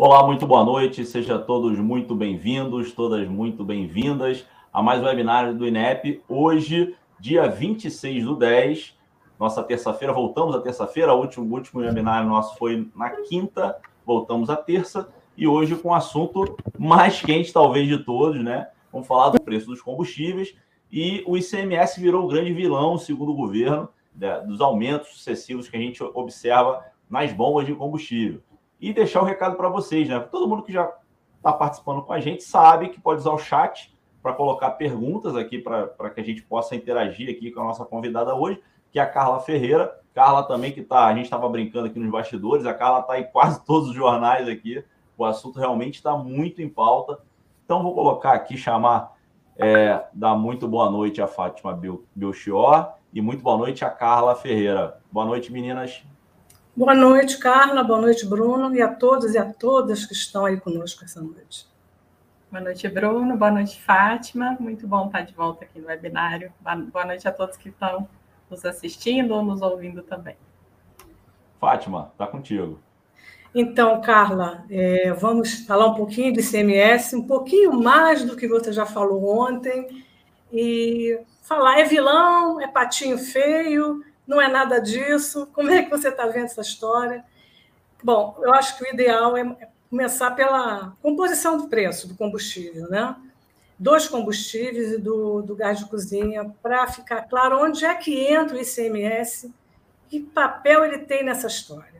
Olá, muito boa noite, sejam todos muito bem-vindos, todas muito bem-vindas a mais um webinar do INEP. Hoje, dia 26 do 10, nossa terça-feira, voltamos à terça-feira, o último, último webinar nosso foi na quinta, voltamos à terça, e hoje com o assunto mais quente, talvez, de todos, né? Vamos falar do preço dos combustíveis e o ICMS virou o grande vilão, segundo o governo, né, dos aumentos sucessivos que a gente observa nas bombas de combustível e deixar o um recado para vocês, né? Todo mundo que já está participando com a gente sabe que pode usar o chat para colocar perguntas aqui para que a gente possa interagir aqui com a nossa convidada hoje, que é a Carla Ferreira. Carla também que está, a gente estava brincando aqui nos bastidores, a Carla está em quase todos os jornais aqui. O assunto realmente está muito em pauta. Então vou colocar aqui, chamar, é, dar muito boa noite a Fátima Belchior e muito boa noite a Carla Ferreira. Boa noite, meninas. Boa noite, Carla. Boa noite, Bruno. E a todos e a todas que estão aí conosco essa noite. Boa noite, Bruno. Boa noite, Fátima. Muito bom estar de volta aqui no webinário. Boa noite a todos que estão nos assistindo ou nos ouvindo também. Fátima, está contigo. Então, Carla, é, vamos falar um pouquinho de ICMS, um pouquinho mais do que você já falou ontem, e falar é vilão, é patinho feio, não é nada disso. Como é que você está vendo essa história? Bom, eu acho que o ideal é começar pela composição do preço do combustível, né? Dos combustíveis e do, do gás de cozinha, para ficar claro onde é que entra o ICMS, que papel ele tem nessa história.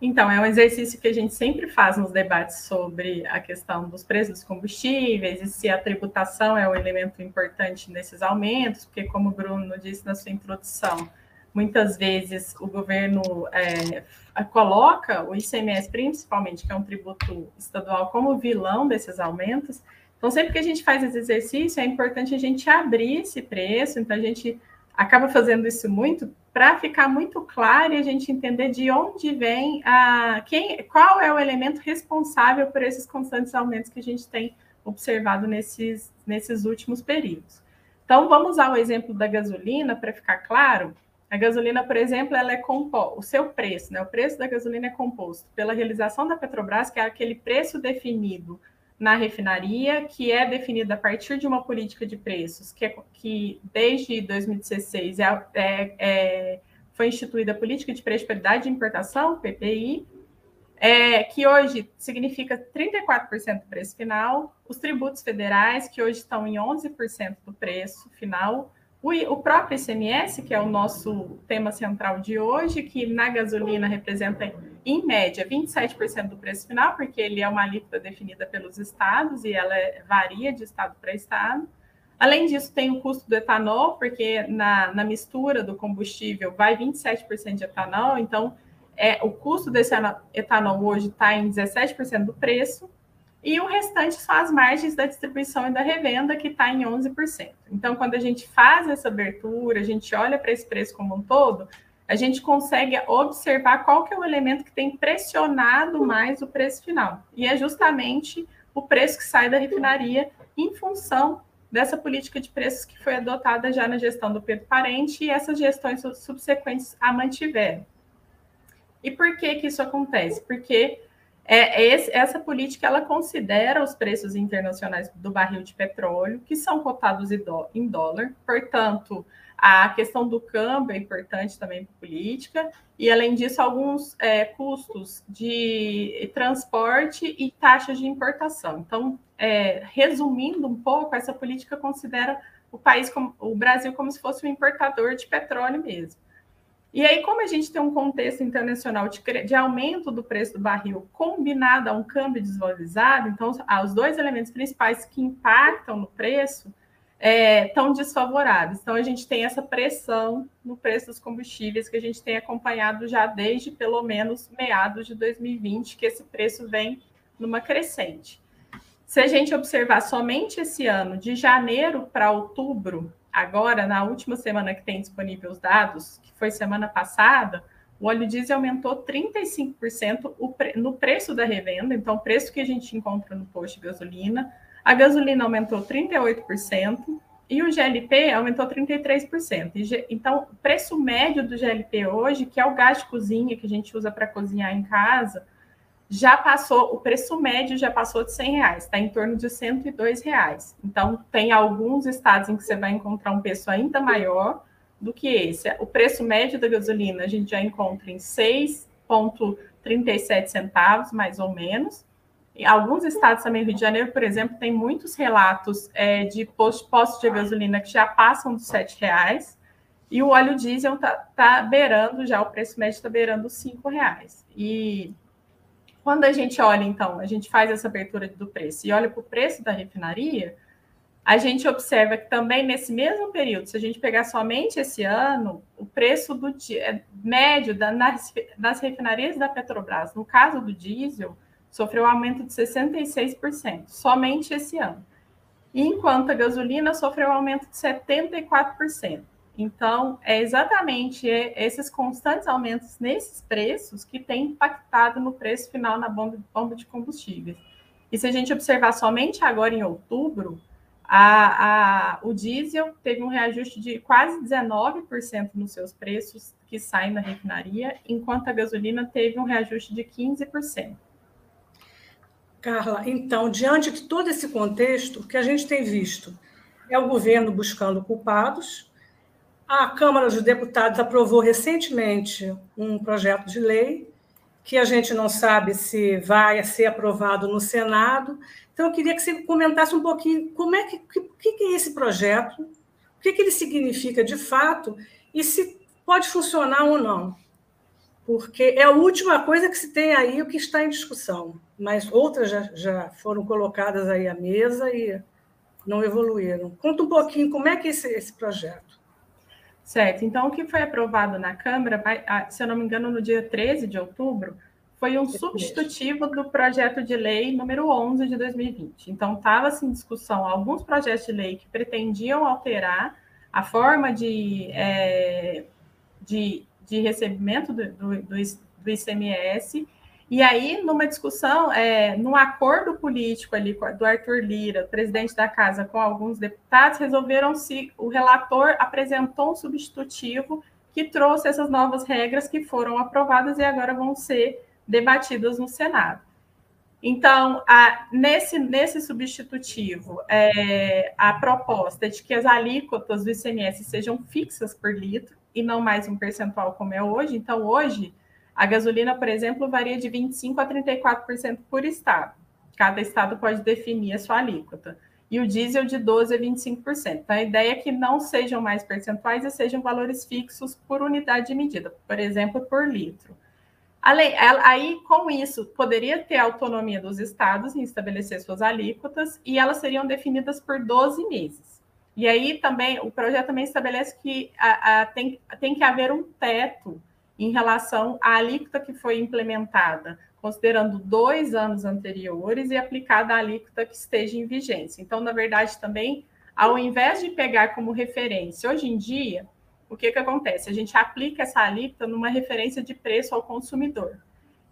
Então, é um exercício que a gente sempre faz nos debates sobre a questão dos preços dos combustíveis e se a tributação é um elemento importante nesses aumentos, porque, como o Bruno disse na sua introdução, muitas vezes o governo é, coloca o ICMS, principalmente, que é um tributo estadual, como vilão desses aumentos. Então, sempre que a gente faz esse exercício, é importante a gente abrir esse preço, então a gente acaba fazendo isso muito para ficar muito claro e a gente entender de onde vem a quem, qual é o elemento responsável por esses constantes aumentos que a gente tem observado nesses, nesses últimos períodos. Então, vamos usar o exemplo da gasolina para ficar claro. A gasolina, por exemplo, ela é composta, o seu preço, né? O preço da gasolina é composto pela realização da Petrobras, que é aquele preço definido na refinaria, que é definida a partir de uma política de preços, que, é, que desde 2016 é, é, é, foi instituída a política de preço de paridade de importação, PPI, é, que hoje significa 34% do preço final, os tributos federais, que hoje estão em 11% do preço final, o, próprio ICMS, que é o nosso tema central de hoje, que na gasolina representa, em média, 27% do preço final, porque ele é uma alíquota definida pelos estados e ela é, varia de estado para estado. Além disso, tem o custo do etanol, porque na, na mistura do combustível vai 27% de etanol, então é, o custo desse etanol hoje está em 17% do preço e o restante são as margens da distribuição e da revenda, que está em 11%. Então, quando a gente faz essa abertura, a gente olha para esse preço como um todo, a gente consegue observar qual que é o elemento que tem pressionado mais o preço final. E é justamente o preço que sai da refinaria em função dessa política de preços que foi adotada já na gestão do Pedro Parente e essas gestões subsequentes a mantiveram. E por que que isso acontece? Porque é, é, esse, essa política ela considera os preços internacionais do barril de petróleo, que são cotados em dólar, portanto, a questão do câmbio é importante também para a política, e além disso, alguns é, custos de transporte e taxas de importação. Então, é, resumindo um pouco, essa política considera o país, como, o Brasil, como se fosse um importador de petróleo mesmo. E aí, como a gente tem um contexto internacional de, de, aumento do preço do barril combinado a um câmbio desvalorizado, então os dois elementos principais que impactam no preço é, estão desfavoráveis. Então, a gente tem essa pressão no preço dos combustíveis que a gente tem acompanhado já desde pelo menos meados de 2020, que esse preço vem numa crescente. Se a gente observar somente esse ano, de janeiro para outubro, agora, na última semana que tem disponível os dados, que foi semana passada, o óleo diesel aumentou 35% no preço da revenda, então o preço que a gente encontra no posto de gasolina. A gasolina aumentou 38% e o GLP aumentou 33%. Então, o preço médio do GLP hoje, que é o gás de cozinha que a gente usa para cozinhar em casa, já passou, o preço médio já passou de 100 reais, está em torno de 102 reais. Então, tem alguns estados em que você vai encontrar um preço ainda maior do que esse. O preço médio da gasolina a gente já encontra em 6,37 centavos, mais ou menos. Em alguns estados também, Rio de Janeiro, por exemplo, tem muitos relatos é, de postos de gasolina que já passam dos 7 reais. E o óleo diesel está tá beirando já, o preço médio está beirando os 5 reais. E quando a gente olha, então, a gente faz essa abertura do preço e olha para o preço da refinaria, a gente observa que também nesse mesmo período, se a gente pegar somente esse ano, o preço do é, médio da, nas, das refinarias da Petrobras, no caso do diesel, sofreu um aumento de 66%, somente esse ano. Enquanto a gasolina sofreu um aumento de 74%. Então, é exatamente esses constantes aumentos nesses preços que têm impactado no preço final na bomba, bomba de combustíveis. E se a gente observar somente agora em outubro, a, a, o diesel teve um reajuste de quase 19% nos seus preços que saem da refinaria, enquanto a gasolina teve um reajuste de 15%. Carla, então, diante de todo esse contexto, o que a gente tem visto é o governo buscando culpados, a Câmara dos Deputados aprovou recentemente um projeto de lei que a gente não sabe se vai ser aprovado no Senado. Então, eu queria que você comentasse um pouquinho como é que, que, é esse projeto, o que, que ele significa de fato e se pode funcionar ou não. Porque é a última coisa que se tem aí o que está em discussão, mas outras já, já foram colocadas aí à mesa e não evoluíram. Conta um pouquinho como é que é esse, esse projeto. Certo. Então, o que foi aprovado na Câmara, ah, se eu não me engano, no dia 13 de outubro, foi um substitutivo do projeto de lei número 11 de 2020. Então, estava-se em discussão alguns projetos de lei que pretendiam alterar a forma de, é, de, de recebimento do, do, do ICMS e aí, numa discussão, é, num acordo político ali do Arthur Lira, presidente da casa, com alguns deputados, resolveram se o relator apresentou um substitutivo que trouxe essas novas regras que foram aprovadas e agora vão ser debatidas no Senado. Então, a, nesse, nesse substitutivo, é, a proposta é de que as alíquotas do ICMS sejam fixas por litro e não mais um percentual como é hoje. Então, hoje, a gasolina, por exemplo, varia de 25% a 34% por estado. Cada estado pode definir a sua alíquota. E o diesel de 12% a 25%. Então, a ideia é que não sejam mais percentuais e sejam valores fixos por unidade de medida, por exemplo, por litro. Aí, com isso, poderia ter autonomia dos estados em estabelecer suas alíquotas e elas seriam definidas por 12 meses. E aí também, o projeto também estabelece que a, a, tem, tem que haver um teto em relação à alíquota que foi implementada, considerando dois anos anteriores e aplicada à alíquota que esteja em vigência. Então, na verdade, também, ao invés de pegar como referência, hoje em dia, o que, que acontece? A gente aplica essa alíquota numa referência de preço ao consumidor.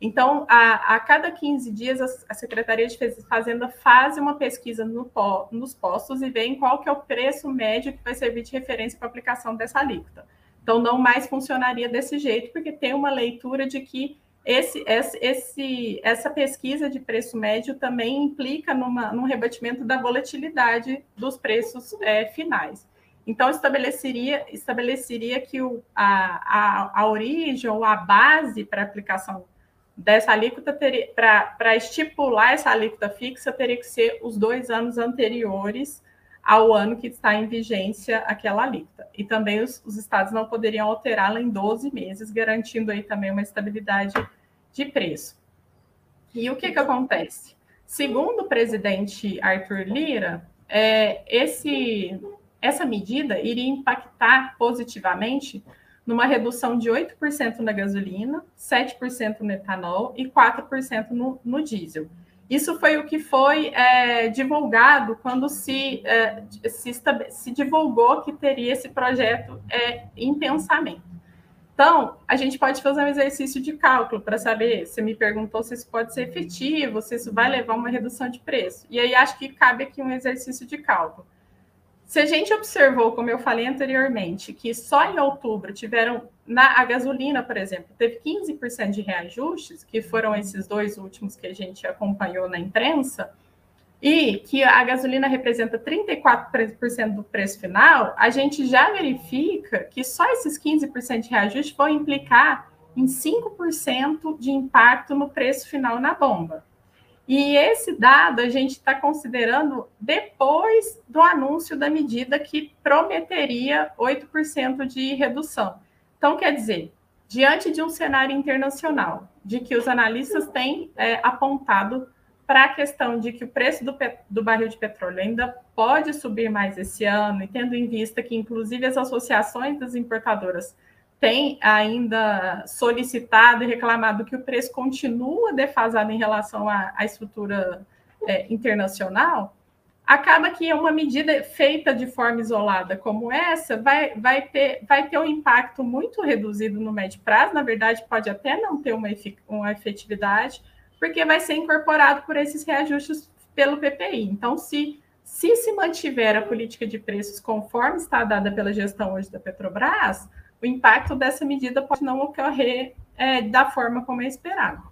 Então, a, a cada 15 dias, a, a, Secretaria de Fazenda faz uma pesquisa no, nos postos e vê qual que é o preço médio que vai servir de referência para a aplicação dessa alíquota. Então, não mais funcionaria desse jeito, porque tem uma leitura de que esse, esse, essa pesquisa de preço médio também implica numa, num rebatimento da volatilidade dos preços é, finais. Então, estabeleceria, estabeleceria que o, a, a, a origem ou a base para aplicação dessa alíquota, para estipular essa alíquota fixa, teria que ser os dois anos anteriores ao ano que está em vigência aquela alíquota. E também os, os estados não poderiam alterá-la em 12 meses, garantindo aí também uma estabilidade de preço. E o que, que acontece? Segundo o presidente Arthur Lira, é, esse, essa medida iria impactar positivamente numa redução de 8% na gasolina, 7% no etanol e 4% no, no diesel. Isso foi o que foi é, divulgado quando se, é, se, se, divulgou que teria esse projeto é, em pensamento. Então, a gente pode fazer um exercício de cálculo para saber. Você me perguntou se isso pode ser efetivo, se isso vai levar a uma redução de preço. E aí acho que cabe aqui um exercício de cálculo. Se a gente observou, como eu falei anteriormente, que só em outubro tiveram, na a gasolina, por exemplo, teve 15% de reajustes, que foram esses dois últimos que a gente acompanhou na imprensa, e que a gasolina representa 34% do preço final, a gente já verifica que só esses 15% de reajuste vão implicar em 5% de impacto no preço final na bomba. E esse dado a gente está considerando depois do anúncio da medida que prometeria 8% de redução. Então, quer dizer, diante de um cenário internacional, de que os analistas têm é, apontado para a questão de que o preço do, do barril de petróleo ainda pode subir mais esse ano, e tendo em vista que, inclusive, as associações das importadoras tem ainda solicitado e reclamado que o preço continua defasado em relação à, à estrutura é, internacional, acaba que uma medida feita de forma isolada como essa vai, vai, ter, vai ter um impacto muito reduzido no médio prazo, na verdade, pode até não ter uma, uma efetividade, porque vai ser incorporado por esses reajustes pelo PPI. Então, se, se se mantiver a política de preços conforme está dada pela gestão hoje da Petrobras, o impacto dessa medida pode não ocorrer é, da forma como é esperado.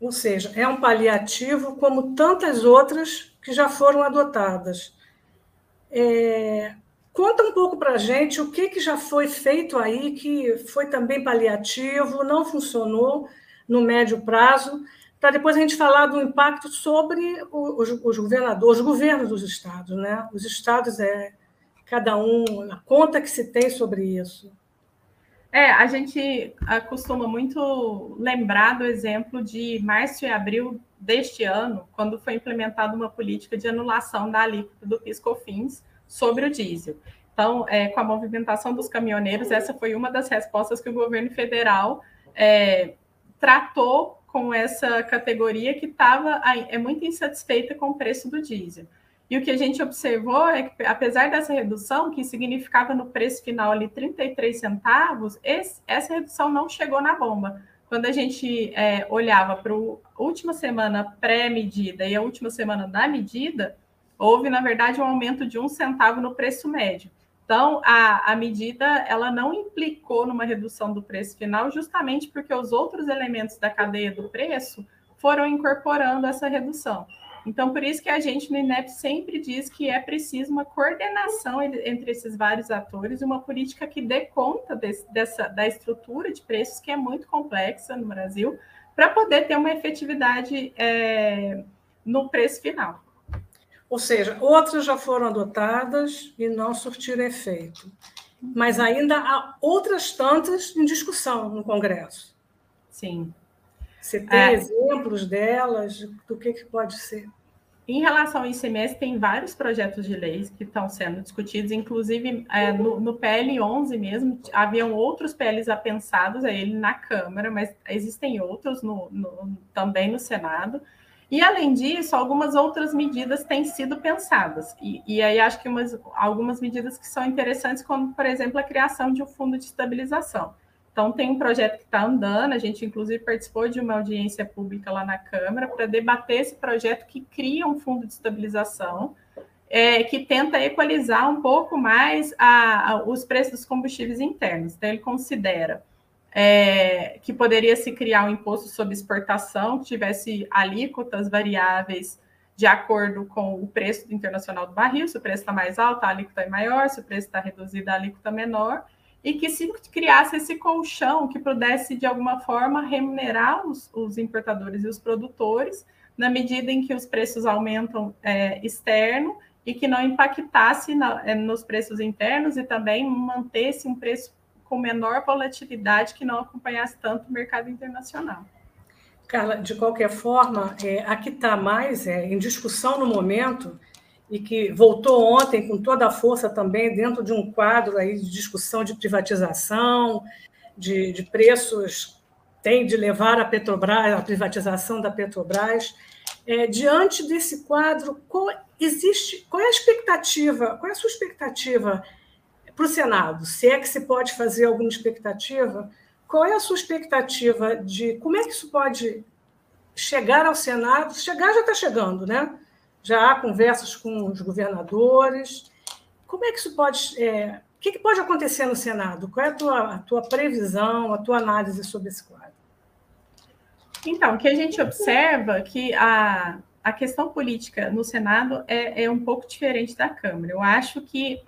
Ou seja, é um paliativo como tantas outras que já foram adotadas. É, conta um pouco para a gente o que, que já foi feito aí, que foi também paliativo, não funcionou no médio prazo, para depois a gente falar do impacto sobre os, os governadores, os governos dos estados. Né? Os estados é cada um, a conta que se tem sobre isso. É, a gente costuma muito lembrar do exemplo de março e abril deste ano, quando foi implementada uma política de anulação da alíquota do PIS/COFINS sobre o diesel. Então, é, com a movimentação dos caminhoneiros, essa foi uma das respostas que o governo federal é, tratou com essa categoria que estava é muito insatisfeita com o preço do diesel. E o que a gente observou é que, apesar dessa redução, que significava no preço final ali 33 centavos, esse, essa redução não chegou na bomba. Quando a gente é, olhava para a última semana pré-medida e a última semana da medida, houve, na verdade, um aumento de um centavo no preço médio. Então, a, a medida ela não implicou numa redução do preço final, justamente porque os outros elementos da cadeia do preço foram incorporando essa redução. Então, por isso que a gente no INEP sempre diz que é preciso uma coordenação entre esses vários atores, uma política que dê conta desse, dessa, da estrutura de preços, que é muito complexa no Brasil, para poder ter uma efetividade é, no preço final. Ou seja, outras já foram adotadas e não surtiram efeito. Mas ainda há outras tantas em discussão no Congresso. Sim. Você tem é. exemplos delas? Do que, que pode ser? Em relação ao ICMS, tem vários projetos de leis que estão sendo discutidos, inclusive é, no, no, PL 11 mesmo, haviam outros PLs apensados a ele na Câmara, mas existem outros no, no, também no Senado. E, além disso, algumas outras medidas têm sido pensadas. E, e aí acho que umas, algumas medidas que são interessantes, como, por exemplo, a criação de um fundo de estabilização. Então, tem um projeto que está andando, a gente inclusive participou de uma audiência pública lá na Câmara para debater esse projeto que cria um fundo de estabilização, é, que tenta equalizar um pouco mais a, a, os preços dos combustíveis internos. Então, ele considera é, que poderia se criar um imposto sobre exportação que tivesse alíquotas variáveis de acordo com o preço internacional do barril, se o preço está mais alto, a alíquota é maior, se o preço está reduzido, a alíquota é menor, e que se criasse esse colchão que pudesse, de alguma forma, remunerar os, os importadores e os produtores, na medida em que os preços aumentam é, externo e que não impactasse na, é, nos preços internos e também mantesse um preço com menor volatilidade que não acompanhasse tanto o mercado internacional. Carla, de qualquer forma, é, a que está mais é, em discussão no momento e que voltou ontem com toda a força também dentro de um quadro aí de discussão de privatização, de, de preços, tem de levar a Petrobras, a privatização da Petrobras. É, diante desse quadro, qual, existe, qual é a expectativa? Qual é a sua expectativa para o Senado? Se é que se pode fazer alguma expectativa, qual é a sua expectativa de como é que isso pode chegar ao Senado? Chegar já está chegando, né? Já há conversas com os governadores. como é que isso pode. É, o que, pode acontecer no Senado? Qual é a tua, a tua previsão, a tua análise sobre esse quadro? Então, o que a gente observa é que a, a questão política no Senado é, é um pouco diferente da Câmara. Eu acho que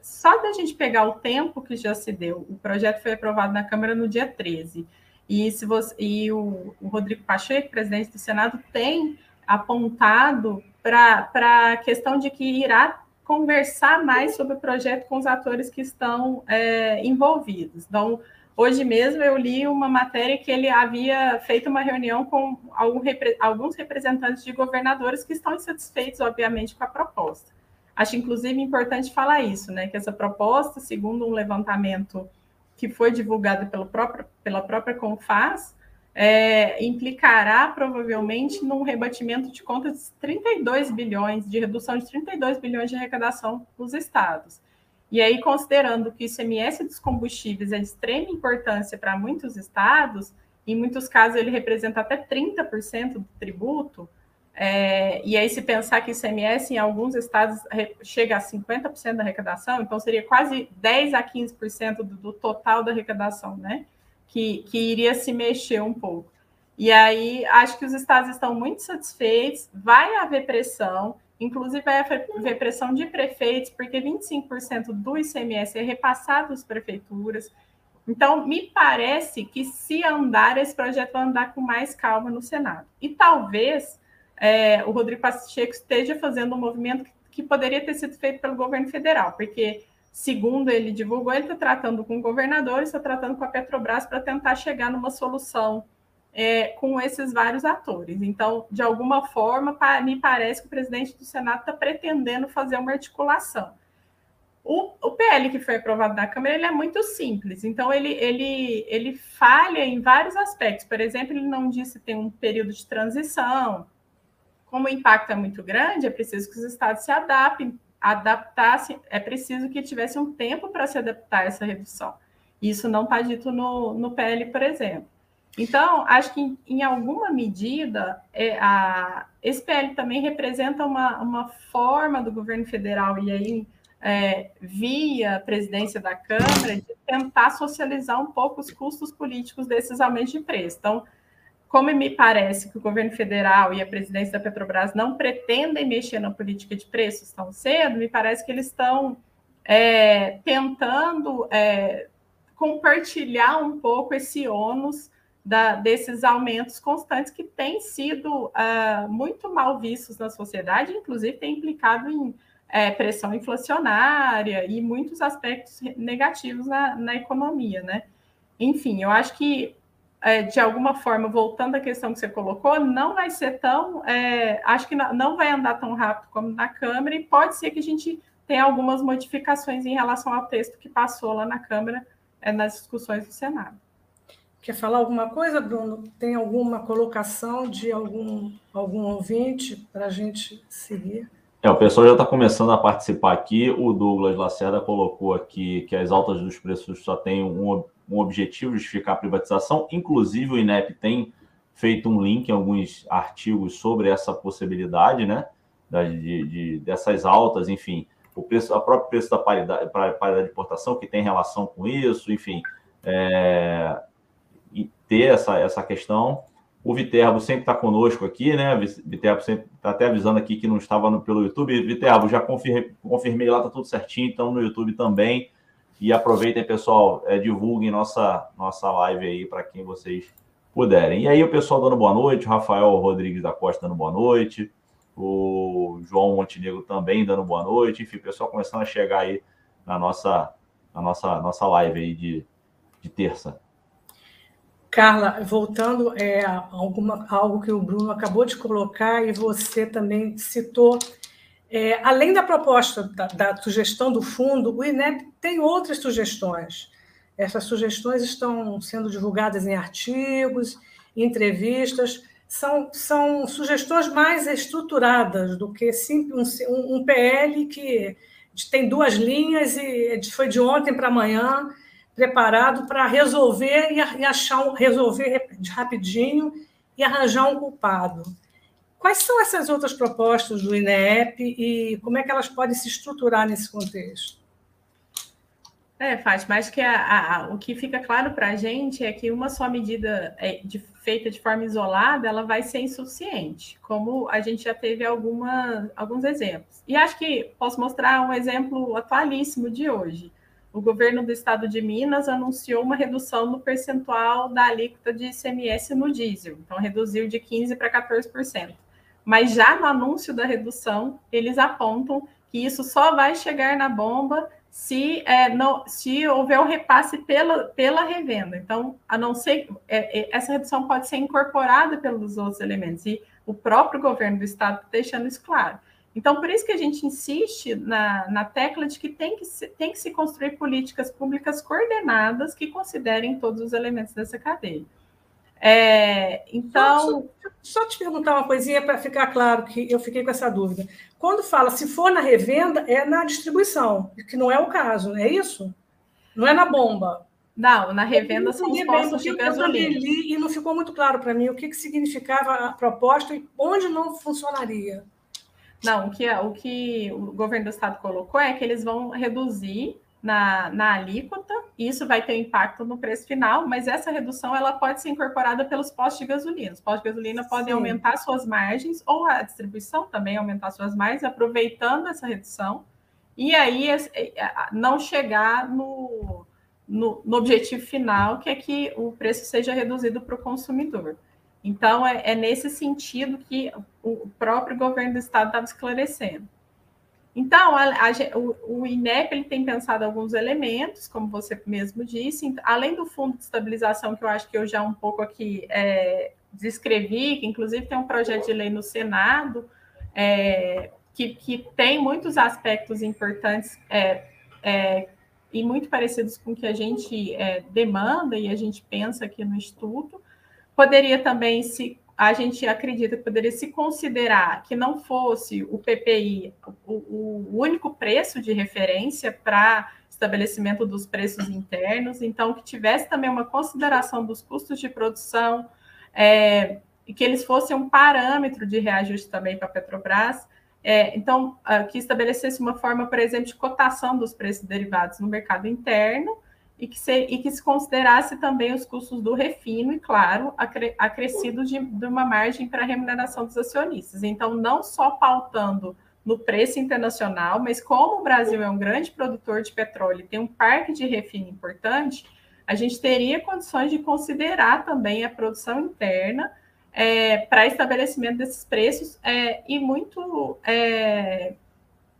só da gente pegar o tempo que já se deu, o projeto foi aprovado na Câmara no dia 13. E, se você, e o, o Rodrigo Pacheco, presidente do Senado, tem apontado para a questão de que irá conversar mais sobre o projeto com os atores que estão é, envolvidos. Então, hoje mesmo eu li uma matéria que ele havia feito uma reunião com alguns representantes de governadores que estão insatisfeitos, obviamente, com a proposta. Acho, inclusive, importante falar isso, né? Que essa proposta, segundo um levantamento que foi divulgado pelo próprio, pela própria Confaz, é, implicará provavelmente num rebatimento de contas de 32 bilhões, de redução de 32 bilhões de arrecadação dos estados. E aí, considerando que o ICMS dos combustíveis é de extrema importância para muitos estados, em muitos casos ele representa até 30% do tributo, é, e aí, se pensar que o ICMS em alguns estados chega a 50% da arrecadação, então seria quase 10 a 15% do, do total da arrecadação, né? Que, que iria se mexer um pouco. E aí, acho que os estados estão muito satisfeitos, vai haver pressão, inclusive vai haver pressão de prefeitos, porque 25% do ICMS é repassado às prefeituras. Então, me parece que se andar, esse projeto vai andar com mais calma no Senado. E talvez é, o Rodrigo Pacheco esteja fazendo um movimento que poderia ter sido feito pelo governo federal, porque, segundo ele divulgou, ele está tratando com o governador, está tratando com a Petrobras para tentar chegar numa solução é, com esses vários atores. Então, de alguma forma, me parece que o presidente do Senado está pretendendo fazer uma articulação. O, o, PL que foi aprovado na Câmara ele é muito simples, então ele, ele, ele falha em vários aspectos. Por exemplo, ele não disse que tem um período de transição, como o impacto é muito grande, é preciso que os estados se adaptem, adaptassem, é preciso que tivesse um tempo para se adaptar a essa redução. Isso não está dito no, no PL, por exemplo. Então, acho que em, em alguma medida, é, a, esse PL também representa uma, uma forma do governo federal, e aí é, via presidência da Câmara, de tentar socializar um pouco os custos políticos desses aumentos de preço. Então, como me parece que o governo federal e a presidência da Petrobras não pretendem mexer na política de preços tão cedo, me parece que eles estão é, tentando é, compartilhar um pouco esse ônus da, desses aumentos constantes que têm sido uh, muito mal vistos na sociedade, inclusive tem implicado em é, pressão inflacionária e muitos aspectos negativos na, na economia, né? Enfim, eu acho que é, de alguma forma, voltando à questão que você colocou, não vai ser tão. É, acho que não vai andar tão rápido como na Câmara, e pode ser que a gente tenha algumas modificações em relação ao texto que passou lá na Câmara, é, nas discussões do Senado. Quer falar alguma coisa, Bruno? Tem alguma colocação de algum, algum ouvinte para a gente seguir? É, o pessoal já está começando a participar aqui. O Douglas Lacerda colocou aqui que as altas dos preços só têm um, um objetivo de justificar a privatização. Inclusive, o INEP tem feito um link em alguns artigos sobre essa possibilidade, né? De, de, dessas altas, enfim, o preço, a próprio preço da paridade, paridade de importação que tem relação com isso, enfim, é, e ter essa, essa questão. O Viterbo sempre está conosco aqui, né? Viterbo sempre está até avisando aqui que não estava no, pelo YouTube. Viterbo, já confirmei, confirmei lá, está tudo certinho, então no YouTube também. E aproveitem, pessoal, é, divulguem nossa, nossa live aí para quem vocês puderem. E aí, o pessoal dando boa noite, o Rafael Rodrigues da Costa dando boa noite, o João Montenegro também dando boa noite. Enfim, o pessoal começando a chegar aí na nossa, na nossa, nossa live aí de, de terça. Carla, voltando é, alguma, algo que o Bruno acabou de colocar e você também citou é, além da proposta da, da, sugestão do fundo, o INEP tem outras sugestões. Essas sugestões estão sendo divulgadas em artigos, entrevistas. São, são sugestões mais estruturadas do que um, um PL que tem duas linhas e foi de ontem para amanhã preparado para resolver e achar resolver rapidinho e arranjar um culpado. Quais são essas outras propostas do INEP e como é que elas podem se estruturar nesse contexto? É, Fátima, acho que a, a, o que fica claro para a gente é que uma só medida é, de, feita de forma isolada, ela vai ser insuficiente, como a gente já teve alguma, alguns exemplos. E acho que posso mostrar um exemplo atualíssimo de hoje. O governo do estado de Minas anunciou uma redução no percentual da alíquota de ICMS no diesel, então reduziu de 15% para 14%. Mas já no anúncio da redução, eles apontam que isso só vai chegar na bomba se, é, não, se houver o um repasse pela, pela revenda. Então, a não ser é, é, essa redução pode ser incorporada pelos outros elementos, e o próprio governo do estado está deixando isso claro. Então, por isso que a gente insiste na, na tecla de que tem que, se, tem que se construir políticas públicas coordenadas que considerem todos os elementos dessa cadeia. É, então. Só, só, te perguntar uma coisinha para ficar claro que eu fiquei com essa dúvida. Quando fala se for na revenda, é na distribuição, que não é o caso, é isso? Não é na bomba. Não, na revenda são os postos de gasolina. e não ficou muito claro para mim o que, que significava a proposta e onde não funcionaria. Não, o que, é, o que o governo do estado colocou é que eles vão reduzir na, na alíquota, isso vai ter impacto no preço final, mas essa redução ela pode ser incorporada pelos postos de gasolina. Os postos de gasolina podem Sim. aumentar suas margens, ou a distribuição também aumentar suas margens, aproveitando essa redução, e aí não chegar no, no, no objetivo final, que é que o preço seja reduzido para o consumidor. Então, é, é, nesse sentido que o próprio governo do estado estava esclarecendo. Então, a, a, o, o, INEP ele tem pensado alguns elementos, como você mesmo disse, além do fundo de estabilização, que eu acho que eu já um pouco aqui é, descrevi, que inclusive tem um projeto de lei no Senado, é, que, que, tem muitos aspectos importantes é, é e muito parecidos com o que a gente é, demanda e a gente pensa aqui no Instituto. Poderia também se a gente acredita que poderia se considerar que não fosse o PPI o, o único preço de referência para estabelecimento dos preços internos, então que tivesse também uma consideração dos custos de produção é, e que eles fossem um parâmetro de reajuste também para a Petrobras. É, então, uh, que estabelecesse uma forma, por exemplo, de cotação dos preços derivados no mercado interno e que, se, e que se considerasse também os custos do refino e, claro, acre, acrescido de, de uma margem para a remuneração dos acionistas. Então, não só pautando no preço internacional, mas como o Brasil é um grande produtor de petróleo e tem um parque de refino importante, a gente teria condições de considerar também a produção interna é, para estabelecimento desses preços é, e muito é,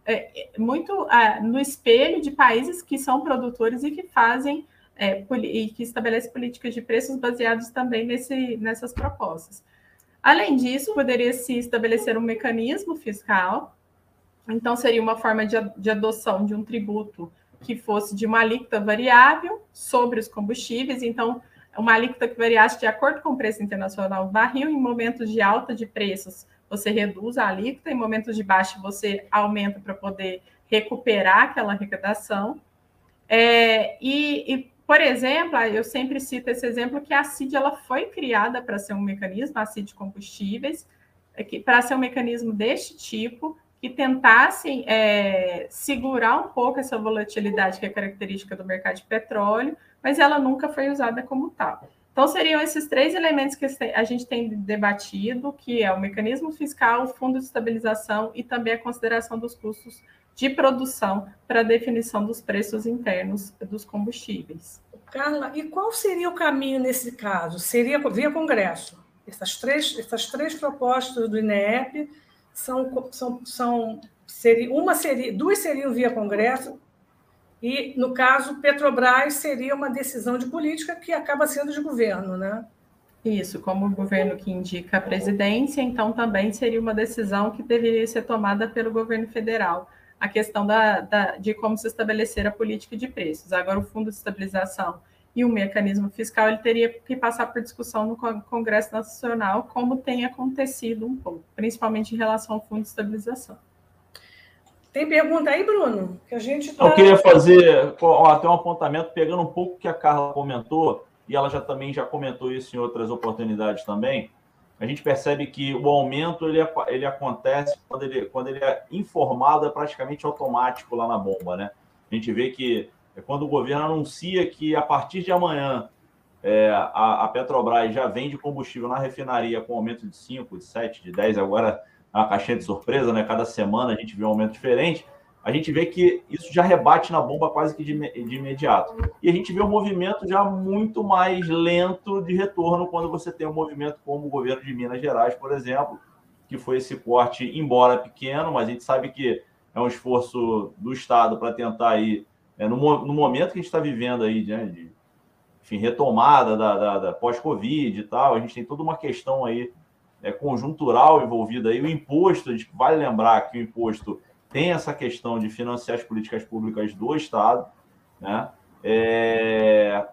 é, muito é, no espelho de países que são produtores e que fazem é, e que estabelecem políticas de preços baseados também nesse, nessas propostas. Além disso, poderia se estabelecer um mecanismo fiscal, então seria uma forma de, de adoção de um tributo que fosse de uma alíquota variável sobre os combustíveis, então uma alíquota que variasse de acordo com o preço internacional do em momentos de alta de preços você reduz a alíquota, em momentos de baixa você aumenta para poder recuperar aquela arrecadação. É, e, e, por exemplo, eu sempre cito esse exemplo que a CID ela foi criada para ser um mecanismo, a CID Combustíveis, é para ser um mecanismo deste tipo, que tentasse é, segurar um pouco essa volatilidade que é característica do mercado de petróleo, mas ela nunca foi usada como tal. Então, seriam esses três elementos que a gente tem debatido, que é o mecanismo fiscal, o fundo de estabilização e também a consideração dos custos de produção para a definição dos preços internos dos combustíveis. Carla, e qual seria o caminho nesse caso? Seria via Congresso? Essas três, essas três propostas do INEP são, são, são seria, uma seria, duas seriam via Congresso, e, no caso, Petrobras seria uma decisão de política que acaba sendo de governo, né? Isso, como o governo que indica a presidência, então também seria uma decisão que deveria ser tomada pelo governo federal. A questão da, da, de como se estabelecer a política de preços. Agora, o Fundo de Estabilização e o mecanismo fiscal, ele teria que passar por discussão no Congresso Nacional, como tem acontecido um pouco, principalmente em relação ao Fundo de Estabilização. Tem pergunta aí, Bruno? Que a gente tá... Eu queria fazer até um apontamento, pegando um pouco que a Carla comentou, e ela já também já comentou isso em outras oportunidades também. a gente percebe que o aumento ele, ele acontece quando ele, quando ele é informado, é praticamente automático lá na bomba, né? A gente vê que é quando o governo anuncia que a partir de amanhã é, a, a, Petrobras já vende combustível na refinaria com aumento de 5, de 7, de 10, agora uma caixinha de surpresa, né? Cada semana a gente vê um aumento diferente. A gente vê que isso já rebate na bomba quase que de, de imediato. E a gente vê um movimento já muito mais lento de retorno quando você tem um movimento como o governo de Minas Gerais, por exemplo, que foi esse corte, embora pequeno, mas a gente sabe que é um esforço do Estado para tentar aí, é, no, no, momento que a gente está vivendo aí, né, de enfim, retomada da, da, da pós-Covid e tal, a gente tem toda uma questão aí é, conjuntural envolvida aí. O imposto, vale lembrar que o imposto tem essa questão de financiar as políticas públicas do Estado, né? É,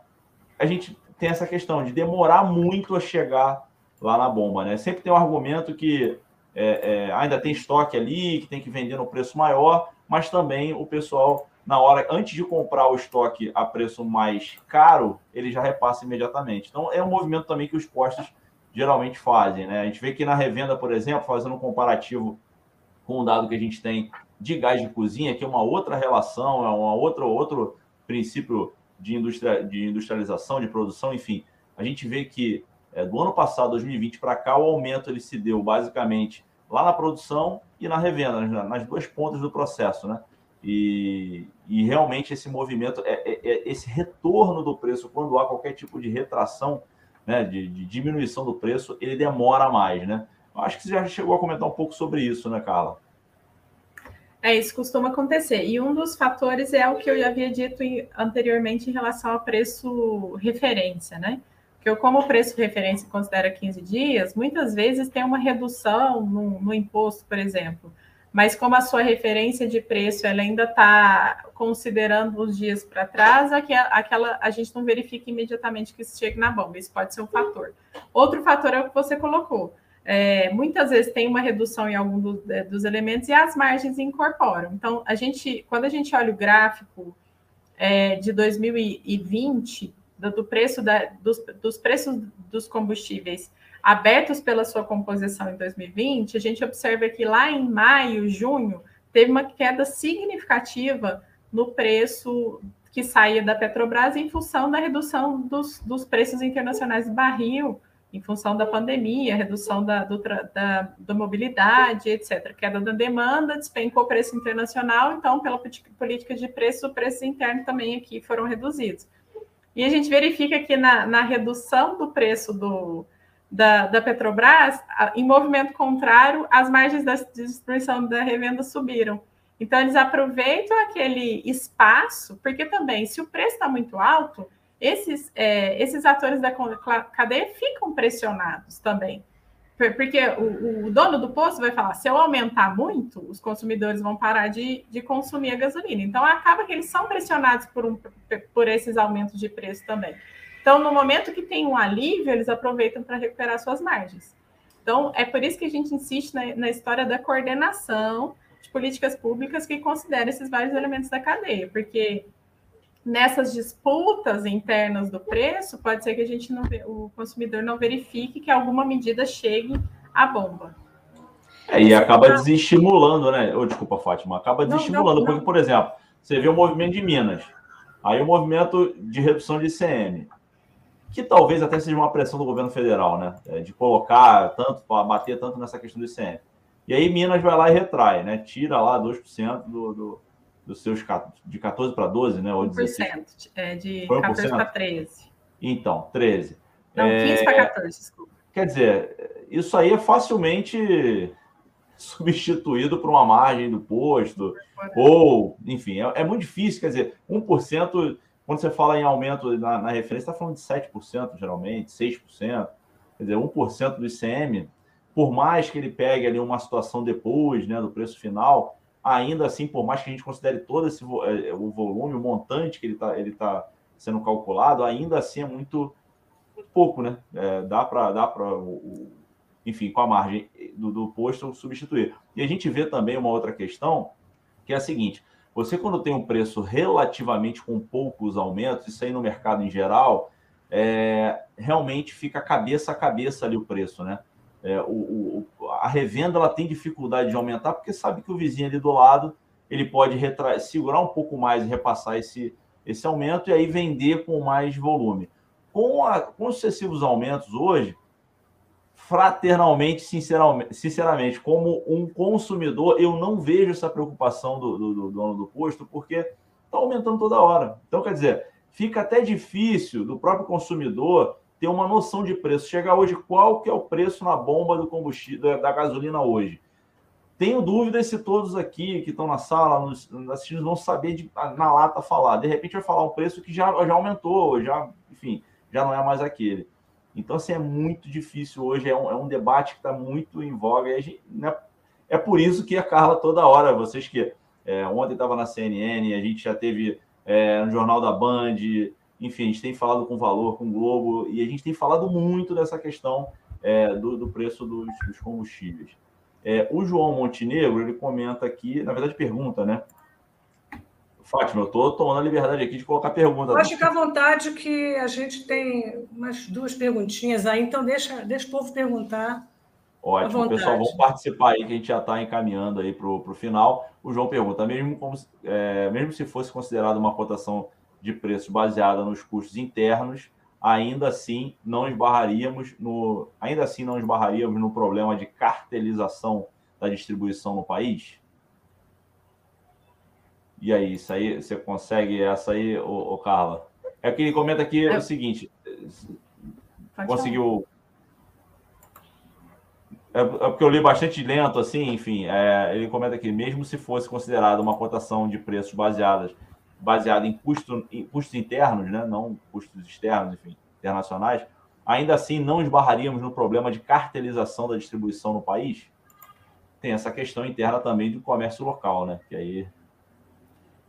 a gente tem essa questão de demorar muito a chegar lá na bomba, né? Sempre tem um argumento que é, é, ainda tem estoque ali, que tem que vender no preço maior, mas também o pessoal na hora, antes de comprar o estoque a preço mais caro, ele já repassa imediatamente. Então, é um movimento também que os postos geralmente fazem. Né? A gente vê que na revenda, por exemplo, fazendo um comparativo com o dado que a gente tem de gás de cozinha, que é uma outra relação, é uma outra, outro princípio de, industria, de industrialização, de produção, enfim. A gente vê que é, do ano passado, 2020 para cá, o aumento ele se deu basicamente lá na produção e na revenda, nas duas pontas do processo, né? E, e realmente esse movimento, é, é, é, esse retorno do preço, quando há qualquer tipo de retração, né, de, de, diminuição do preço, ele demora mais, né? Acho que você já chegou a comentar um pouco sobre isso, né, Carla? É, isso costuma acontecer. E um dos fatores é o que eu já havia dito anteriormente em relação ao preço referência, né? Porque como o preço referência considera 15 dias, muitas vezes tem uma redução no, no imposto, por exemplo mas como a sua referência de preço ela ainda está considerando os dias para trás, aquela a gente não verifica imediatamente que isso chegue na bomba. Isso pode ser um fator. Outro fator é o que você colocou. É, muitas vezes tem uma redução em algum do, é, dos elementos e as margens incorporam. Então, a gente, quando a gente olha o gráfico é, de 2020 do, do preço da, dos, dos preços dos combustíveis abertos pela sua composição em 2020, a gente observa que lá em maio, junho, teve uma queda significativa no preço que saía da Petrobras em função da redução dos, dos preços internacionais do barril, em função da pandemia, redução da, do, da, da mobilidade, etc. Queda da demanda, despencou o preço internacional, então, pela política de preço, o preço interno também aqui foram reduzidos. E a gente verifica que na, na redução do preço do, da, da Petrobras, em movimento contrário, as margens da distribuição da revenda subiram. Então, eles aproveitam aquele espaço, porque também, se o preço está muito alto, esses, é, esses atores da cadeia ficam pressionados também. Porque o, o, dono do posto vai falar: se eu aumentar muito, os consumidores vão parar de, de consumir a gasolina. Então, acaba que eles são pressionados por, um, por esses aumentos de preço também. Então, no momento que tem um alívio, eles aproveitam para recuperar suas margens. Então, é por isso que a gente insiste na, na história da coordenação de políticas públicas que consideram esses vários elementos da cadeia, porque nessas disputas internas do preço, pode ser que a gente não, o consumidor não verifique que alguma medida chegue à bomba. É, e acaba desestimulando, né? Oh, desculpa, Fátima, acaba desestimulando, não, não, não. porque, por exemplo, você vê o movimento de Minas, aí o movimento de redução de ICM que talvez até seja uma pressão do governo federal, né? É, de colocar tanto, para bater tanto nessa questão do ICM. E aí Minas vai lá e retrai, né? Tira lá 2% do, do, dos seus de 14 para 12, né? Ou 1%, é de Foi 14 para 13. Então, 13. Não, 15 é... para 14, desculpa. Quer dizer, isso aí é facilmente substituído por uma margem do posto, ou, enfim, é, é muito difícil, quer dizer, 1% quando você fala em aumento na, na referência, está falando de 7%, geralmente, 6%. Quer dizer, 1% do ICM, por mais que ele pegue ali uma situação depois né, do preço final, ainda assim, por mais que a gente considere todo esse é, o volume, o montante que ele está ele tá sendo calculado, ainda assim é muito, muito pouco, né? É, dá para, dá para enfim, com a margem do, do posto substituir. E a gente vê também uma outra questão, que é a seguinte: você, quando tem um preço relativamente com poucos aumentos, isso aí no mercado em geral, é, realmente fica cabeça a cabeça ali o preço, né? é, o, o, a revenda ela tem dificuldade de aumentar porque sabe que o vizinho ali do lado ele pode retra... segurar um pouco mais e repassar esse, esse aumento e aí vender com mais volume. Com, a, com os sucessivos aumentos hoje, fraternalmente, sinceramente, sinceramente, como um consumidor, eu não vejo essa preocupação do, do, do dono do posto, porque está aumentando toda hora. Então, quer dizer, fica até difícil do próprio consumidor ter uma noção de preço. Chegar hoje, qual que é o preço na bomba do combustível, da gasolina hoje? Tenho dúvidas se todos aqui que estão na sala, nos, assistindo, vão saber de, na lata falar. De repente vai falar um preço que já, já aumentou, já, enfim, já não é mais aquele. Então, assim, é muito difícil hoje, é um, é um debate que está muito em voga. Gente, né, é por isso que a Carla toda hora, vocês que é, ontem estava na CNN, a gente já teve é, no Jornal da Band, enfim, a gente tem falado com Valor, com Globo, e a gente tem falado muito dessa questão é, do, do, preço dos, dos combustíveis. É, o João Montenegro, ele comenta aqui, na verdade pergunta, né? Fátima, eu estou tomando a liberdade aqui de colocar pergunta. Pode ficar à vontade que a gente tem umas duas perguntinhas aí, então deixa, deixa o povo perguntar. Ótimo, pessoal, vamos participar aí, que a gente já está encaminhando aí para o final. O João pergunta, mesmo, como, é, mesmo se fosse considerado uma cotação de preços baseada nos custos internos, ainda assim não esbarraríamos no, ainda assim não esbarraríamos no problema de cartelização da distribuição no país? E aí, isso aí, você consegue essa aí, ô, ô Carla? É que ele comenta aqui é. o seguinte: Pode conseguiu. É, é, porque eu li bastante lento, assim, enfim. É, ele comenta aqui, mesmo se fosse considerada uma cotação de preços baseadas baseada em, custo, em custos internos, né? não custos externos, enfim, internacionais, ainda assim não esbarraríamos no problema de cartelização da distribuição no país? Tem essa questão interna também do comércio local, né? Que aí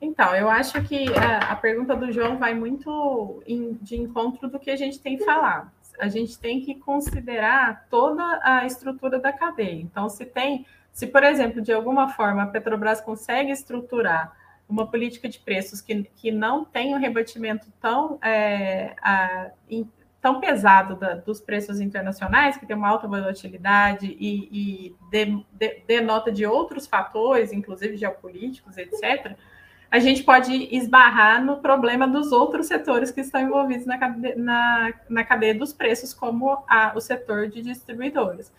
então, eu acho que a, a pergunta do João vai muito de encontro do que a gente tem falado. A gente tem que considerar toda a estrutura da cadeia. Então, se tem, se, por exemplo, de alguma forma a Petrobras consegue estruturar uma política de preços que, que não tem um rebatimento tão, é, a, in, tão pesado da, dos preços internacionais, que tem uma alta volatilidade e, e de, de, denota de outros fatores, inclusive geopolíticos, etc., a gente pode esbarrar no problema dos outros setores que estão envolvidos na cadeia, na, na cadeia dos preços, como a, o setor de distribuidores.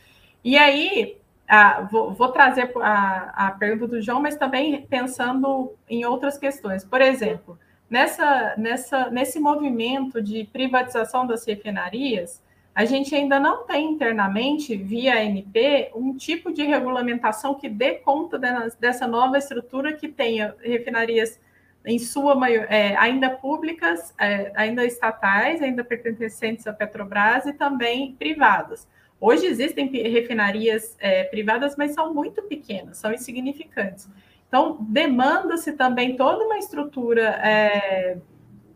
E aí, a, vou, vou, trazer a, a pergunta do João, mas também pensando em outras questões. Por exemplo, nessa, nessa, nesse movimento de privatização das refinarias, a gente ainda não tem internamente, via ANP, um tipo de regulamentação que dê conta dessa nova estrutura que tenha refinarias em sua é, ainda públicas, é, ainda estatais, ainda pertencentes à Petrobras e também privadas. Hoje existem refinarias é, privadas, mas são muito pequenas, são insignificantes. Então, demanda-se também toda uma estrutura é,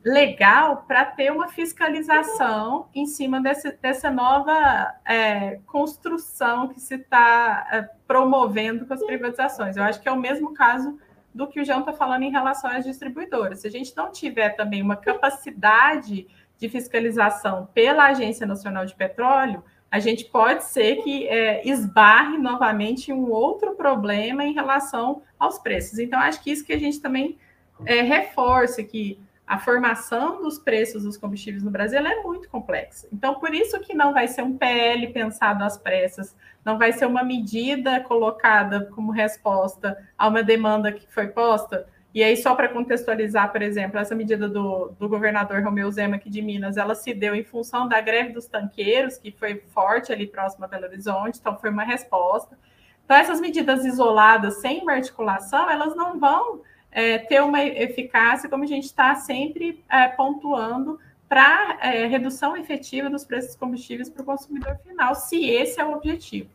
legal para ter uma fiscalização em cima desse, dessa nova é, construção que se está é, promovendo com as privatizações. Eu acho que é o mesmo caso do que o João está falando em relação às distribuidoras. Se a gente não tiver também uma capacidade de fiscalização pela Agência Nacional de Petróleo, a gente pode ser que é, esbarre novamente um outro problema em relação aos preços. Então, acho que isso que a gente também é, reforça que a formação dos preços dos combustíveis no Brasil é muito complexa. Então, por isso que não vai ser um PL pensado às pressas, não vai ser uma medida colocada como resposta a uma demanda que foi posta. E aí, só para contextualizar, por exemplo, essa medida do, do governador Romeu Zema aqui de Minas, ela se deu em função da greve dos tanqueiros, que foi forte ali próximo a Belo Horizonte, então foi uma resposta. Então, essas medidas isoladas, sem uma articulação, elas não vão é, ter uma eficácia, como a gente está sempre é, pontuando, para é, redução efetiva dos preços dos combustíveis para o consumidor final, se esse é o objetivo.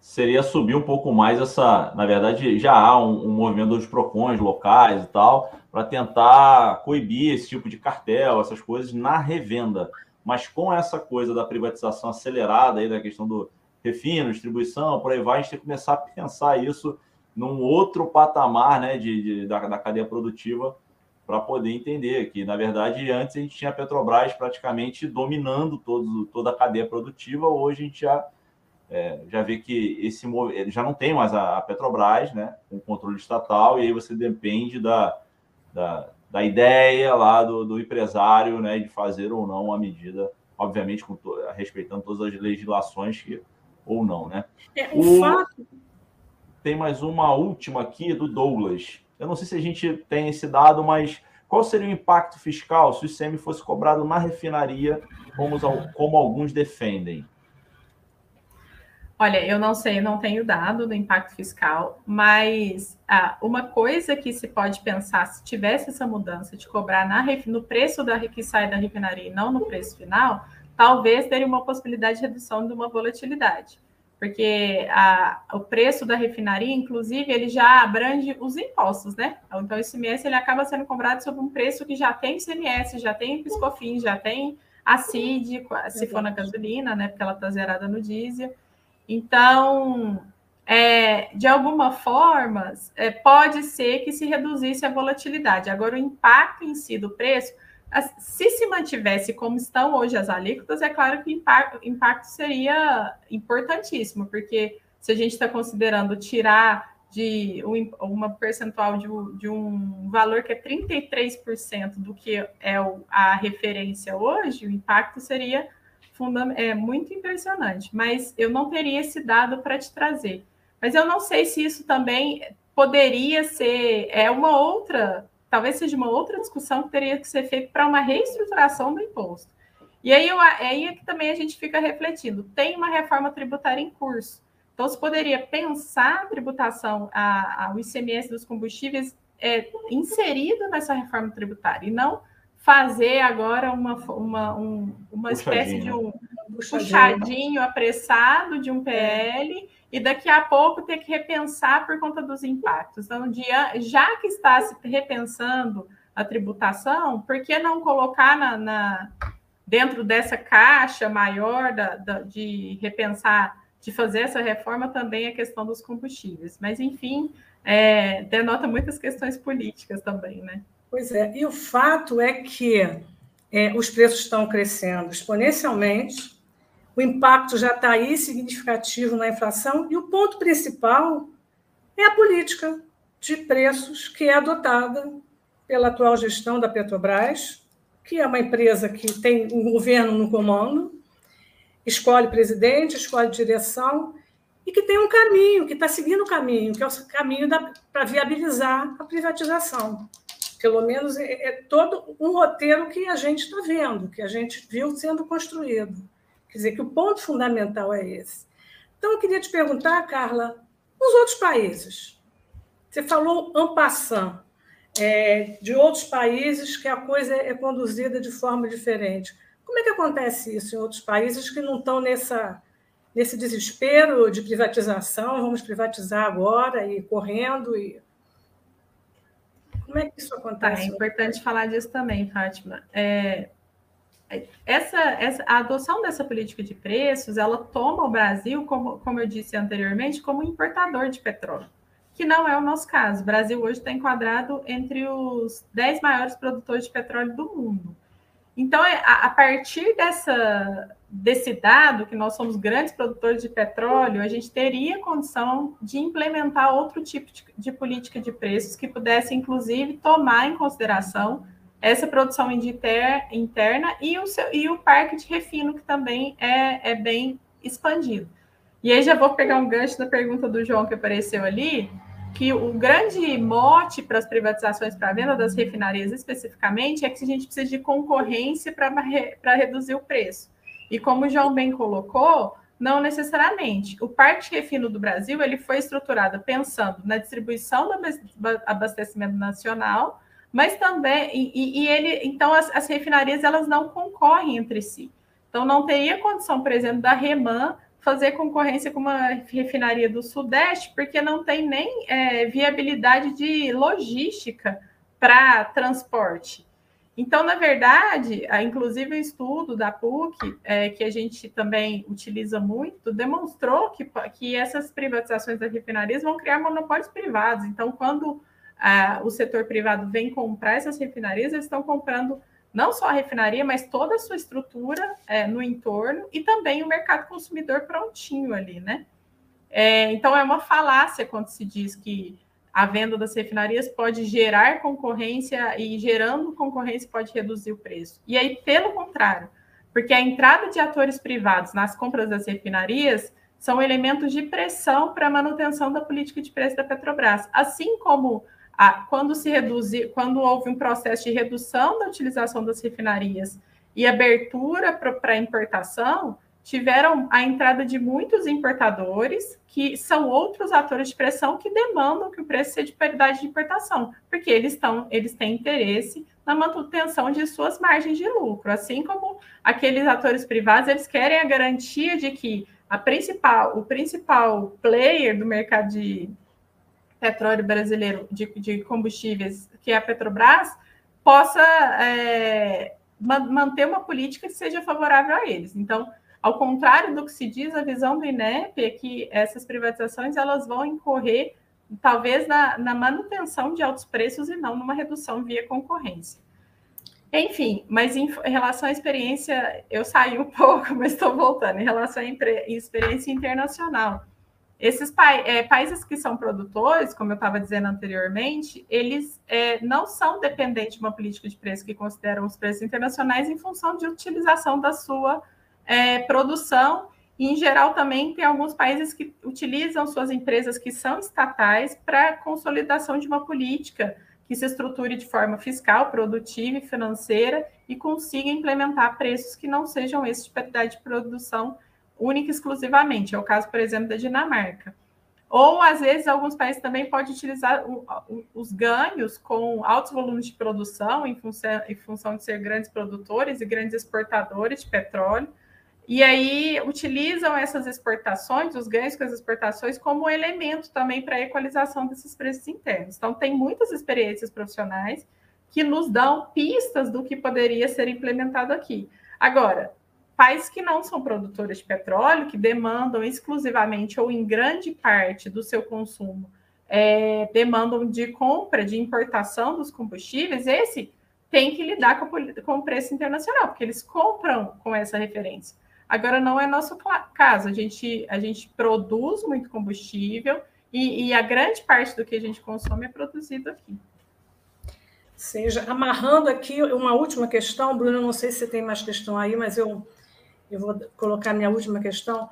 Seria subir um pouco mais essa. Na verdade, já há um, um movimento dos PROCONs locais e tal, para tentar coibir esse tipo de cartel, essas coisas na revenda. Mas com essa coisa da privatização acelerada aí, da questão do refino, distribuição, por aí vai, a gente tem que começar a pensar isso num outro patamar né, de, de da, da cadeia produtiva para poder entender que, na verdade, antes a gente tinha a Petrobras praticamente dominando todo, toda a cadeia produtiva, hoje a gente já é, já vê que esse já não tem mais a, Petrobras, né, com controle estatal, e aí você depende da, da, da ideia lá do, do, empresário, né, de fazer ou não a medida, obviamente com to, respeitando todas as legislações que, ou não, né? É, o, o fato... Tem mais uma última aqui do Douglas. Eu não sei se a gente tem esse dado, mas qual seria o impacto fiscal se o ICM fosse cobrado na refinaria, como, como alguns defendem? Olha, eu não sei, não tenho dado do impacto fiscal, mas ah, uma coisa que se pode pensar se tivesse essa mudança de cobrar na, no preço da que sai da refinaria e não no preço final, talvez teria uma possibilidade de redução de uma volatilidade porque a, o preço da refinaria, inclusive, ele já abrange os impostos, né? Então, esse ICMS ele acaba sendo cobrado sobre um preço que já tem ICMS, já tem piscofins, já tem a CID, se for na gasolina, né? Porque ela está zerada no diesel. Então, é, de alguma forma, é, pode ser que se reduzisse a volatilidade. Agora, o impacto em si do preço se se mantivesse como estão hoje as alíquotas, é claro que o impacto, seria importantíssimo, porque se a gente está considerando tirar de um, uma percentual de, de, um valor que é 33% do que é a referência hoje, o impacto seria é, muito impressionante. Mas eu não teria esse dado para te trazer. Mas eu não sei se isso também poderia ser é uma outra talvez seja uma outra discussão que teria que ser feita para uma reestruturação do imposto. E aí, eu, aí é que também a gente fica refletindo. Tem uma reforma tributária em curso. Então, se poderia pensar a tributação, a, a, o ICMS dos combustíveis é, inserido nessa reforma tributária, e não fazer agora uma, uma, um, uma espécie de um puxadinho apressado de um PL e daqui a pouco ter que repensar por conta dos impactos. Então, já que está se repensando a tributação, por que não colocar na, na dentro dessa caixa maior da, da, de repensar, de fazer essa reforma também a questão dos combustíveis? Mas, enfim, é, denota muitas questões políticas também, né? Pois é, e o fato é que é, os preços estão crescendo exponencialmente, o impacto já está aí significativo na inflação, e o ponto principal é a política de preços que é adotada pela atual gestão da Petrobras, que é uma empresa que tem um governo no comando, escolhe presidente, escolhe direção, e que tem um caminho, que está seguindo o caminho, que é o caminho para viabilizar a privatização. Pelo menos é, é todo um roteiro que a gente está vendo, que a gente viu sendo construído. Quer dizer, que o ponto fundamental é esse. Então, eu queria te perguntar, Carla, os outros países. Você falou en passant, é, de outros países que a coisa é conduzida de forma diferente. Como é que acontece isso em outros países que não estão nessa, nesse desespero de privatização, vamos privatizar agora e correndo? E... Como é que isso acontece? Tá, é importante falar disso também, Fátima. É, essa, essa, a adoção dessa política de preços, ela toma o Brasil, como, como eu disse anteriormente, como importador de petróleo, que não é o nosso caso. O Brasil hoje está enquadrado entre os 10 maiores produtores de petróleo do mundo. Então, é, a, a partir dessa, desse dado, que nós somos grandes produtores de petróleo, a gente teria condição de implementar outro tipo de, de política de preços que pudesse, inclusive, tomar em consideração essa produção interna e o, seu, e o parque de refino, que também é, é bem expandido. E aí já vou pegar um gancho da pergunta do João que apareceu ali, que o grande mote para as privatizações para a venda das refinarias especificamente é que a gente precisa de concorrência para reduzir o preço. E como o João bem colocou, não necessariamente. O parque de refino do Brasil ele foi estruturado pensando na distribuição do abastecimento nacional mas também e, e ele então as, as, refinarias elas não concorrem entre si. Então não teria condição, por exemplo, da Reman fazer concorrência com uma refinaria do Sudeste, porque não tem nem é, viabilidade de logística para transporte. Então, na verdade, inclusive o estudo da PUC, é, que a gente também utiliza muito, demonstrou que, que essas privatizações das refinarias vão criar monopólios privados. Então, quando o setor privado vem comprar essas refinarias, eles estão comprando não só a refinaria, mas toda a sua estrutura é, no entorno e também o mercado consumidor prontinho ali, né? É, então é uma falácia quando se diz que a venda das refinarias pode gerar concorrência e gerando concorrência pode reduzir o preço. E aí, pelo contrário, porque a entrada de atores privados nas compras das refinarias são elementos de pressão para a manutenção da política de preço da Petrobras, assim como a, quando se reduz, quando houve um processo de redução da utilização das refinarias e abertura para importação, tiveram a entrada de muitos importadores, que são outros atores de pressão que demandam que o preço seja de paridade de importação, porque eles, estão, eles têm interesse na manutenção de suas margens de lucro, assim como aqueles atores privados, eles querem a garantia de que a principal, o principal player do mercado de petróleo brasileiro de, de combustíveis, que é a Petrobras, possa é, manter uma política que seja favorável a eles. Então, ao contrário do que se diz, a visão do INEP é que essas privatizações elas vão incorrer talvez na, na manutenção de altos preços e não numa redução via concorrência. Enfim, mas em, em relação à experiência, eu saí um pouco, mas estou voltando. Em relação à experiência internacional, esses pa é, países que são produtores, como eu estava dizendo anteriormente, eles é, não são dependentes de uma política de preço que consideram os preços internacionais em função de utilização da sua é, produção. E, em geral, também tem alguns países que utilizam suas empresas que são estatais para consolidação de uma política que se estruture de forma fiscal, produtiva e financeira e consiga implementar preços que não sejam esses de qualidade de produção única e exclusivamente. É o caso, por exemplo, da Dinamarca. Ou, às vezes, alguns países também podem utilizar os ganhos com altos volumes de produção, em função, em função de ser grandes produtores e grandes exportadores de petróleo, e aí utilizam essas exportações, os ganhos com as exportações, como elemento também para a equalização desses preços internos. Então, tem muitas experiências profissionais que nos dão pistas do que poderia ser implementado aqui. Agora, países que não são produtores de petróleo, que demandam exclusivamente ou em grande parte do seu consumo, é, demandam de compra, de importação dos combustíveis, esse tem que lidar com, com o preço internacional, porque eles compram com essa referência. Agora, não é nosso caso, a gente, a gente produz muito combustível e, e a grande parte do que a gente consome é produzido aqui. Seja, amarrando aqui uma última questão, Bruno, não sei se você tem mais questão aí, mas eu, eu vou colocar minha última questão.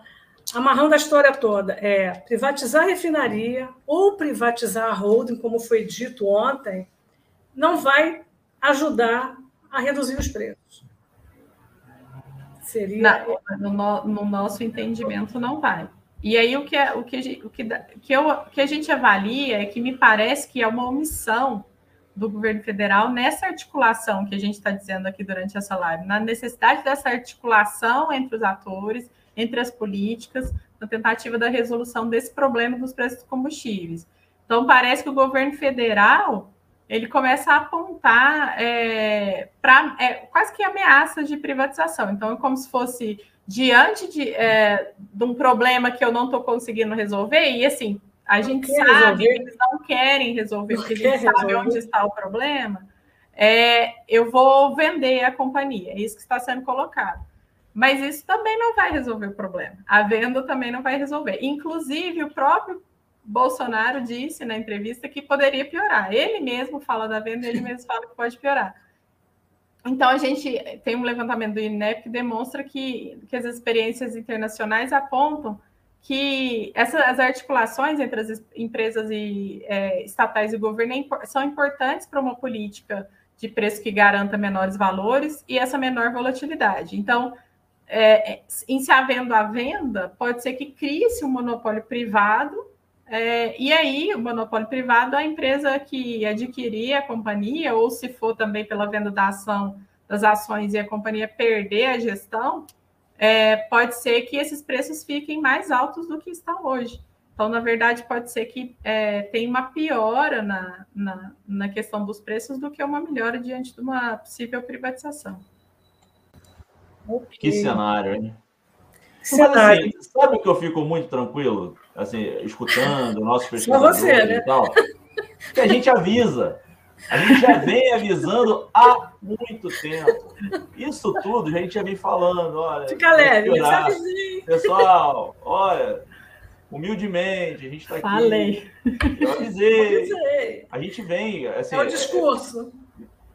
Amarrando a história toda, é privatizar a refinaria ou privatizar a holding, como foi dito ontem, não vai ajudar a reduzir os preços. Seria... no, no, nosso entendimento, não vai. E aí, o que, é, o, que, o que, que, eu, que a gente avalia é que me parece que é uma omissão do governo federal nessa articulação que a gente está dizendo aqui durante essa live, na necessidade dessa articulação entre os atores, entre as políticas, na tentativa da resolução desse problema dos preços dos combustíveis. Então, parece que o governo federal ele começa a apontar é, é, quase que ameaças de privatização. Então, é como se fosse diante de, é, de um problema que eu não estou conseguindo resolver, e assim, a gente sabe resolver. que eles não querem resolver, porque a gente sabe resolver. onde está o problema, é, eu vou vender a companhia, é isso que está sendo colocado. Mas isso também não vai resolver o problema. A venda também não vai resolver. Inclusive, o próprio Bolsonaro disse na entrevista que poderia piorar. Ele mesmo fala da venda, ele mesmo fala que pode piorar. Então, a gente tem um levantamento do INEP que demonstra que, que as experiências internacionais apontam que essas articulações entre as empresas e, é, estatais e governo é, são importantes para uma política de preço que garanta menores valores e essa menor volatilidade. Então, é, em se havendo a venda, pode ser que crie-se um monopólio privado é, e aí, o monopólio privado, a empresa que adquirir a companhia, ou se for também pela venda da ação, das ações e a companhia perder a gestão, é, pode ser que esses preços fiquem mais altos do que estão hoje. Então, na verdade, pode ser que é, tenha uma piora na, na, na, questão dos preços do que uma melhora diante de uma possível privatização. Que cenário, hein? Cenário. Mas, assim, sabe que eu fico muito tranquilo? assim, escutando nossos pesquisadores você, né? e tal, que a gente avisa. A gente já vem avisando há muito tempo. Isso tudo a gente já vem falando. Olha, Fica leve, Pessoal, olha, humildemente, a gente está aqui. Falei. Eu avisei. A gente vem. Assim, é o discurso.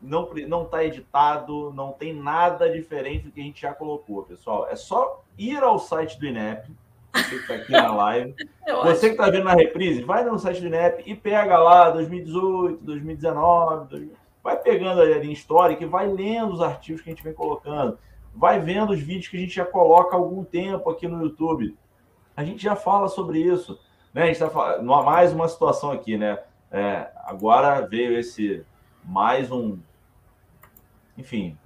Não está editado, não tem nada diferente do que a gente já colocou, pessoal. É só ir ao site do INEP, você que está aqui na live. Eu você que está vendo na reprise, vai no site do INEP e pega lá 2018, 2019, 2000, vai pegando ali em história e vai lendo os artigos que a gente vem colocando. Vai vendo os vídeos que a gente já coloca há algum tempo aqui no YouTube. A gente já fala sobre isso. Né? A gente está falando mais uma situação aqui, né? É, agora veio esse mais um, enfim,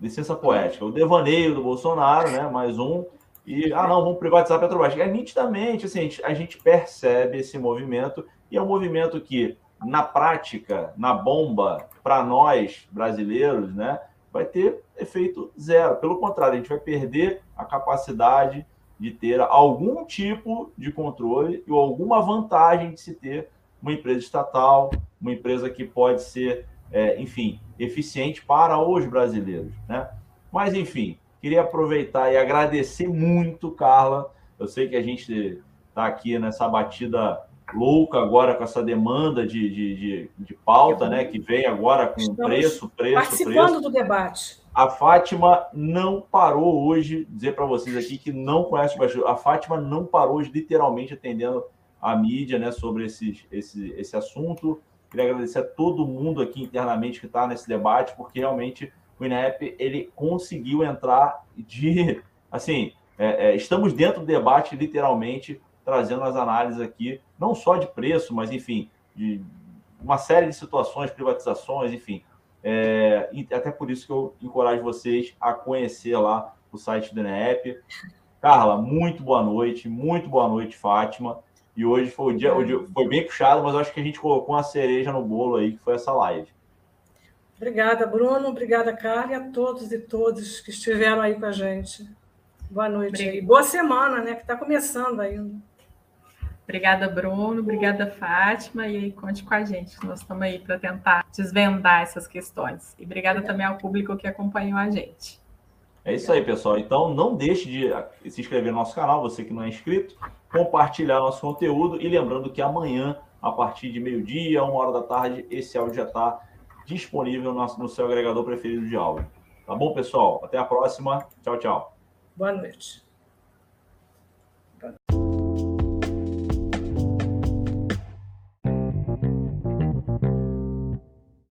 licença poética, o devaneio do Bolsonaro, né? Mais um e, ah, não, vamos privatizar a Petrobras. É nitidamente, assim, a gente, a gente percebe esse movimento, e é um movimento que, na prática, na bomba, para nós brasileiros, né, vai ter efeito zero. Pelo contrário, a gente vai perder a capacidade de ter algum tipo de controle ou alguma vantagem de se ter uma empresa estatal, uma empresa que pode ser, é, enfim, eficiente para os brasileiros. Né? Mas, enfim, Queria aproveitar e agradecer muito, Carla. Eu sei que a gente está aqui nessa batida louca agora com essa demanda de, de, de, de pauta, né? Que vem agora com Estamos preço, preço, participando preço. do debate. A Fátima não parou hoje, dizer para vocês aqui que não conhece o Baixo, a Fátima não parou hoje, literalmente atendendo a mídia, né, sobre esse, esse, esse assunto. Queria agradecer a todo mundo aqui internamente que está nesse debate, porque realmente o INEP ele conseguiu entrar de assim é, é, estamos dentro do debate literalmente trazendo as análises aqui não só de preço mas enfim de uma série de situações privatizações enfim. É, até por isso que eu encorajo vocês a conhecer lá o site do INEP Carla muito boa noite muito boa noite Fátima. E hoje foi o dia, foi bem puxado mas acho que a gente colocou uma cereja no bolo aí que foi essa live Obrigada, Bruno. Obrigada, Carla, e a todos e todas que estiveram aí com a gente. Boa noite e boa semana, né? Que está começando ainda. Obrigada, Bruno. Obrigada, Fátima. E aí, conte com a gente. Nós estamos aí para tentar desvendar essas questões. E obrigada, obrigada também ao público que acompanhou a gente. É isso aí, pessoal. Então, não deixe de se inscrever no nosso canal, você que não é inscrito, compartilhar nosso conteúdo e lembrando que amanhã, a partir de meio-dia, uma hora da tarde, esse áudio já está disponível no, no seu agregador preferido de áudio. Tá bom, pessoal? Até a próxima. Tchau, tchau. Boa noite.